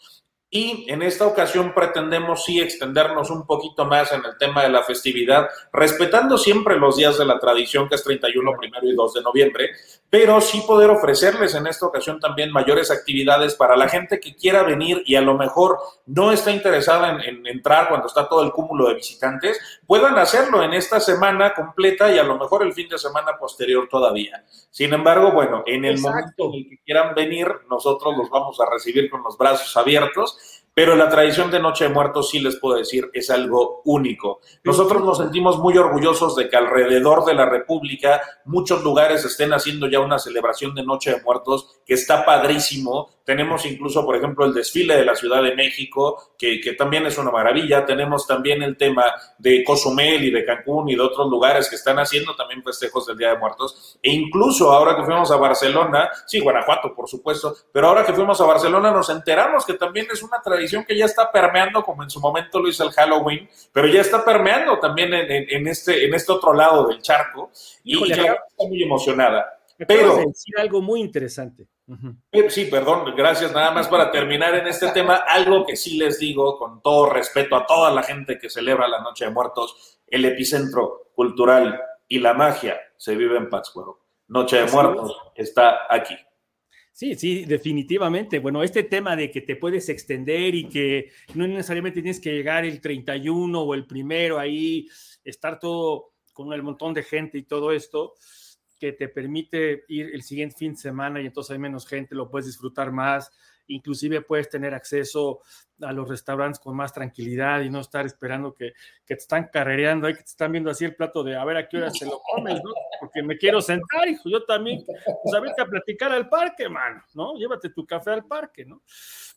Speaker 3: Y en esta ocasión pretendemos sí extendernos un poquito más en el tema de la festividad, respetando siempre los días de la tradición, que es 31, primero y 2 de noviembre, pero sí poder ofrecerles en esta ocasión también mayores actividades para la gente que quiera venir y a lo mejor no está interesada en, entrar cuando está todo el cúmulo de visitantes, puedan hacerlo en esta semana completa y a lo mejor el fin de semana posterior todavía. Sin embargo, bueno, en el momento en el que quieran venir, nosotros los vamos a recibir con los brazos abiertos pero la tradición de Noche de Muertos, sí les puedo decir, es algo único. Nosotros nos sentimos muy orgullosos de que alrededor de la República muchos lugares estén haciendo ya una celebración de Noche de Muertos, que está padrísimo. Tenemos incluso, por ejemplo, el desfile de la Ciudad de México, que, que también es una maravilla. Tenemos también el tema de Cozumel y de Cancún y de otros lugares que están haciendo también festejos del Día de Muertos. E incluso ahora que fuimos a Barcelona, sí, Guanajuato, por supuesto, pero ahora que fuimos a Barcelona nos enteramos que también es una tradición que ya está permeando, como en su momento lo hizo el Halloween, pero ya está permeando también en, este, en este otro lado del charco y ya está muy emocionada.
Speaker 1: Pero decir algo muy interesante.
Speaker 3: Sí, perdón, gracias. Nada más para terminar en este tema, algo que sí les digo con todo respeto a toda la gente que celebra la Noche de Muertos, el epicentro cultural y la magia se vive en Pátzcuaro. Noche de Muertos está aquí.
Speaker 1: Sí, sí, definitivamente. Bueno, este tema de que te puedes extender y que no necesariamente tienes que llegar el 31 o el primero ahí, estar todo con el montón de gente y todo esto, que te permite ir el siguiente fin de semana y entonces hay menos gente, lo puedes disfrutar más inclusive puedes tener acceso a los restaurantes con más tranquilidad y no estar esperando que, te están carrereando ahí, que te están viendo así el plato de a ver a qué hora se lo comes, ¿no? Porque me quiero sentar, hijo, yo también, pues a a platicar al parque, mano, ¿no? Llévate tu café al parque, ¿no?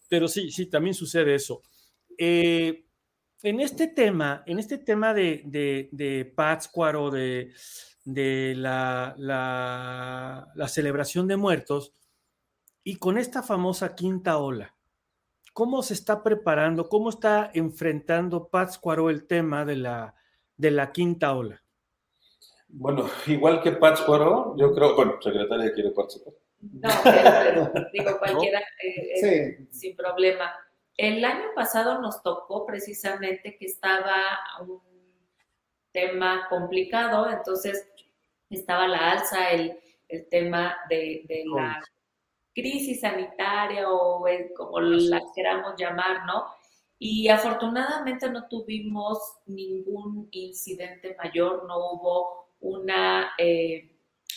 Speaker 1: Pero sí, sí, también sucede eso. Eh, en este tema, en este tema de, de, de Pátzcuaro, de, la, la celebración de muertos, y con esta famosa quinta ola, ¿cómo se está preparando, cómo está enfrentando Pátzcuaro el tema de la, de la quinta ola?
Speaker 3: Bueno, igual que Pátzcuaro, yo creo, bueno, secretaria quiere participar.
Speaker 2: No, digo cualquiera, eh, eh, sin problema. El año pasado nos tocó precisamente que estaba un tema complicado, entonces estaba la alza, el, el tema de, de la crisis sanitaria o como la queramos llamar, ¿no? Y afortunadamente no tuvimos ningún incidente mayor, no hubo una, eh,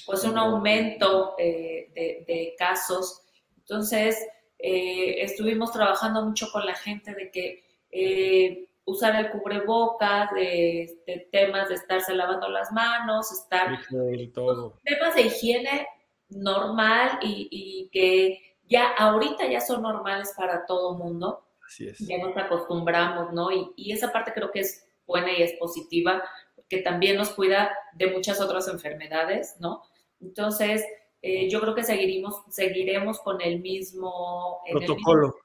Speaker 2: pues un aumento eh, de, casos. Entonces, eh, estuvimos trabajando mucho con la gente de que usar el cubrebocas, de, temas de estarse lavando las manos, estar... Todo. Temas de higiene normal y, que ya ahorita ya son normales para todo mundo.
Speaker 1: Así es.
Speaker 2: Ya nos acostumbramos, ¿no? Y, esa parte creo que es buena y es positiva, porque también nos cuida de muchas otras enfermedades, ¿no? Entonces, eh, yo creo que seguiremos, seguiremos con el mismo
Speaker 1: protocolo.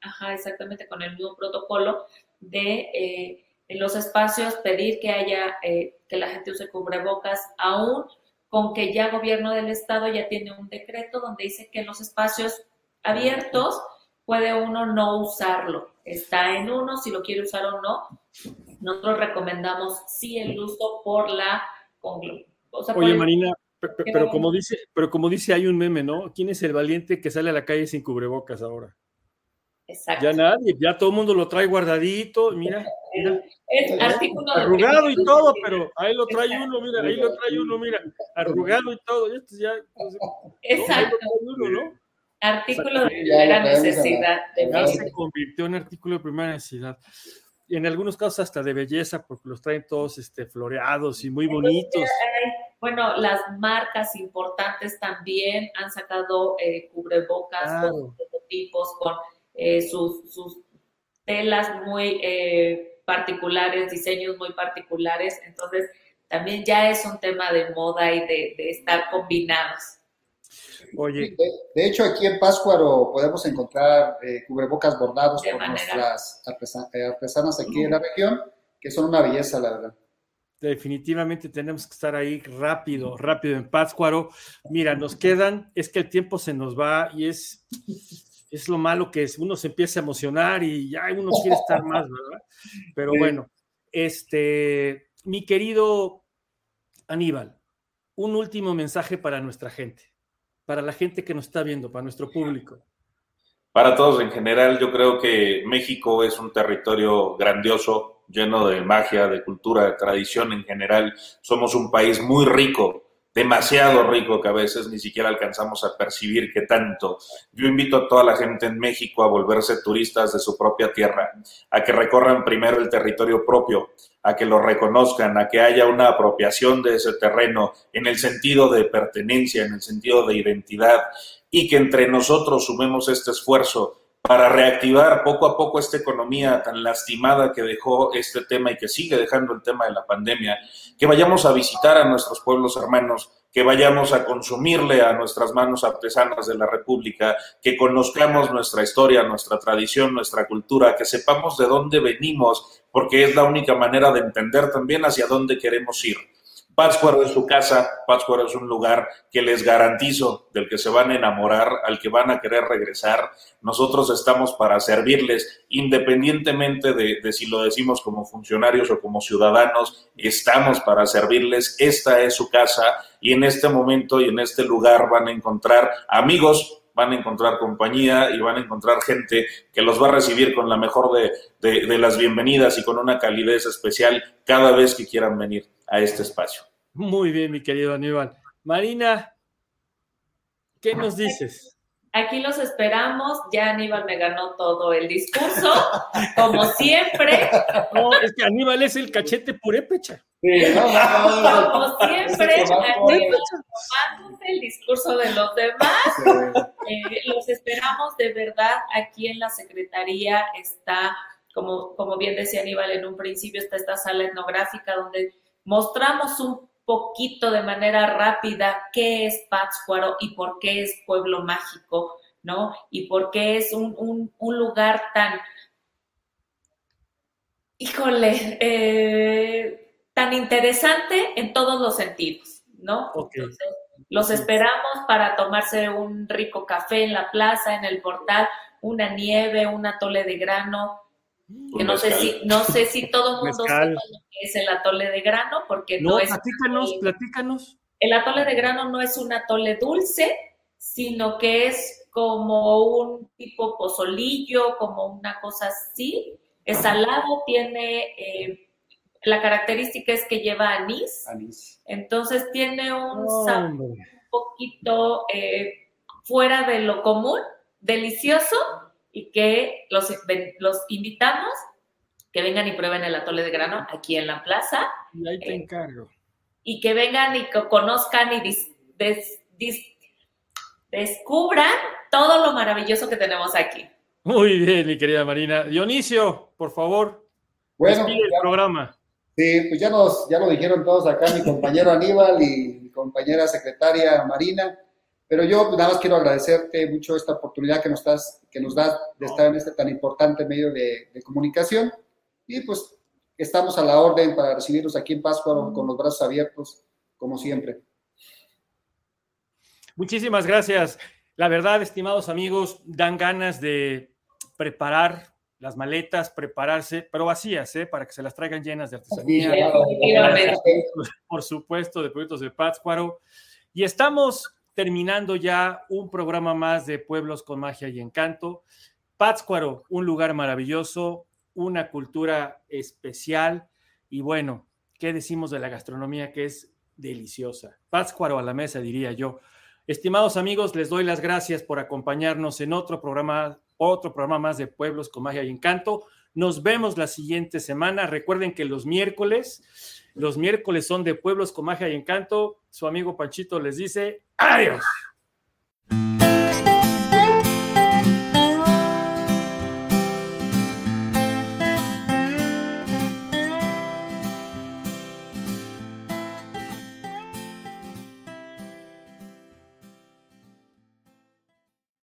Speaker 2: ajá, exactamente, con el mismo protocolo de eh, en los espacios pedir que haya, eh, que la gente use cubrebocas, aún con que ya gobierno del estado ya tiene un decreto donde dice que en los espacios abiertos puede uno no usarlo. Está en uno si lo quiere usar o no, nosotros recomendamos sí el uso por la...
Speaker 1: Oye, Marina, pero, como dice, pero como dice, hay un meme, ¿no? ¿Quién es el valiente que sale a la calle sin cubrebocas ahora? Exacto. Ya nadie, ya todo el mundo lo trae guardadito, mira.
Speaker 2: Es artículo
Speaker 1: arrugado y todo, pero ahí lo trae uno, mira, ahí lo trae uno, mira, arrugado y todo. Esto ya,
Speaker 2: Exacto. Artículo de primera necesidad.
Speaker 1: ya se convirtió en artículo de primera necesidad. Y en algunos casos hasta de belleza, porque los traen todos este, floreados y muy bonitos.
Speaker 2: Bueno, las marcas importantes también han sacado eh, cubrebocas con prototipos, con eh, sus, sus, telas muy eh, particulares, diseños muy particulares. Entonces, también ya es un tema de moda y de, estar combinados.
Speaker 4: Oye. De, hecho, aquí en Páscuaro podemos encontrar eh, cubrebocas bordados por nuestras artesanas aquí en la región, que son una belleza, la verdad
Speaker 1: definitivamente tenemos que estar ahí rápido, rápido en Pátzcuaro. Mira, nos quedan, es que el tiempo se nos va y es, es lo malo que es, uno se empieza a emocionar y ya uno quiere estar más, ¿verdad? Pero bueno, este, mi querido Aníbal, un último mensaje para nuestra gente, para la gente que nos está viendo, para nuestro público.
Speaker 3: Para todos en general, yo creo que México es un territorio grandioso, lleno de magia, de cultura, de tradición en general. Somos un país muy rico demasiado rico que a veces ni siquiera alcanzamos a percibir que tanto. Yo invito a toda la gente en México a volverse turistas de su propia tierra, a que recorran primero el territorio propio, a que lo reconozcan, a que haya una apropiación de ese terreno en el sentido de pertenencia, en el sentido de identidad, y que entre nosotros sumemos este esfuerzo para reactivar poco a poco esta economía tan lastimada que dejó este tema y que sigue dejando el tema de la pandemia, que vayamos a visitar a nuestros pueblos hermanos, que vayamos a consumirle a nuestras manos artesanas de la República, que conozcamos nuestra historia, nuestra tradición, nuestra cultura, que sepamos de dónde venimos, porque es la única manera de entender también hacia dónde queremos ir. Pátzcuaro es su casa, Pátzcuaro es un lugar que les garantizo del que se van a enamorar, al que van a querer regresar. Nosotros estamos para servirles, independientemente de, de, si lo decimos como funcionarios o como ciudadanos, estamos para servirles. Esta es su casa y en este momento y en este lugar van a encontrar amigos, van a encontrar compañía y van a encontrar gente que los va a recibir con la mejor de, de, las bienvenidas y con una calidez especial cada vez que quieran venir a este espacio.
Speaker 1: Muy bien, mi querido Aníbal. Marina, ¿qué nos dices?
Speaker 2: Aquí los esperamos. Ya Aníbal me ganó todo el discurso, como siempre.
Speaker 1: No, es que Aníbal es el cachete purépecha.
Speaker 2: Sí, como siempre, Aníbal tomándose el discurso de los demás. Eh, los esperamos de verdad. Aquí en la Secretaría está, como, como bien decía Aníbal en un principio, está esta sala etnográfica donde mostramos un poquito de manera rápida qué es Pátzcuaro y por qué es pueblo mágico, ¿no? Y por qué es un, lugar tan, híjole, eh, tan interesante en todos los sentidos, ¿no? los esperamos para tomarse un rico café en la plaza, en el portal, una nieve, un atole de grano, que no sé, si, no sé si todo el mundo sabe lo que es el atole de grano, porque no, es...
Speaker 1: Platícanos, platícanos.
Speaker 2: El atole de grano no es un atole dulce, sino que es como un tipo pozolillo, como una cosa así. Es salado, tiene... Eh, la característica es que lleva anís. Anís. Entonces tiene un sabor un poquito eh, fuera de lo común, delicioso y que los, los invitamos que vengan y prueben el atole de grano aquí en la plaza.
Speaker 1: Y ahí te eh, encargo.
Speaker 2: Y que vengan y conozcan y descubran todo lo maravilloso que tenemos aquí.
Speaker 1: Muy bien, mi querida Marina. Dionisio, por favor.
Speaker 4: Bueno, el programa. Sí, pues ya, nos, ya lo dijeron todos acá, mi compañero Aníbal y mi compañera secretaria Marina. Pero yo nada más quiero agradecerte mucho esta oportunidad que nos, das, que nos das de estar en este tan importante medio de, comunicación. Y pues estamos a la orden para recibirlos aquí en Pascua con los brazos abiertos, como siempre.
Speaker 1: Muchísimas gracias. La verdad, estimados amigos, dan ganas de preparar las maletas, prepararse, pero vacías, ¿eh? para que se las traigan llenas de artesanía. por supuesto, de productos de Pátzcuaro. Y estamos terminando ya un programa más de Pueblos con Magia y Encanto. Pátzcuaro, un lugar maravilloso, una cultura especial y bueno, ¿qué decimos de la gastronomía que es deliciosa? Pátzcuaro a la mesa, diría yo. Estimados amigos, les doy las gracias por acompañarnos en otro programa, otro programa más de Pueblos con Magia y Encanto. Nos vemos la siguiente semana. Recuerden que los miércoles, los miércoles son de Pueblos con Magia y Encanto. Su amigo Panchito les dice adiós.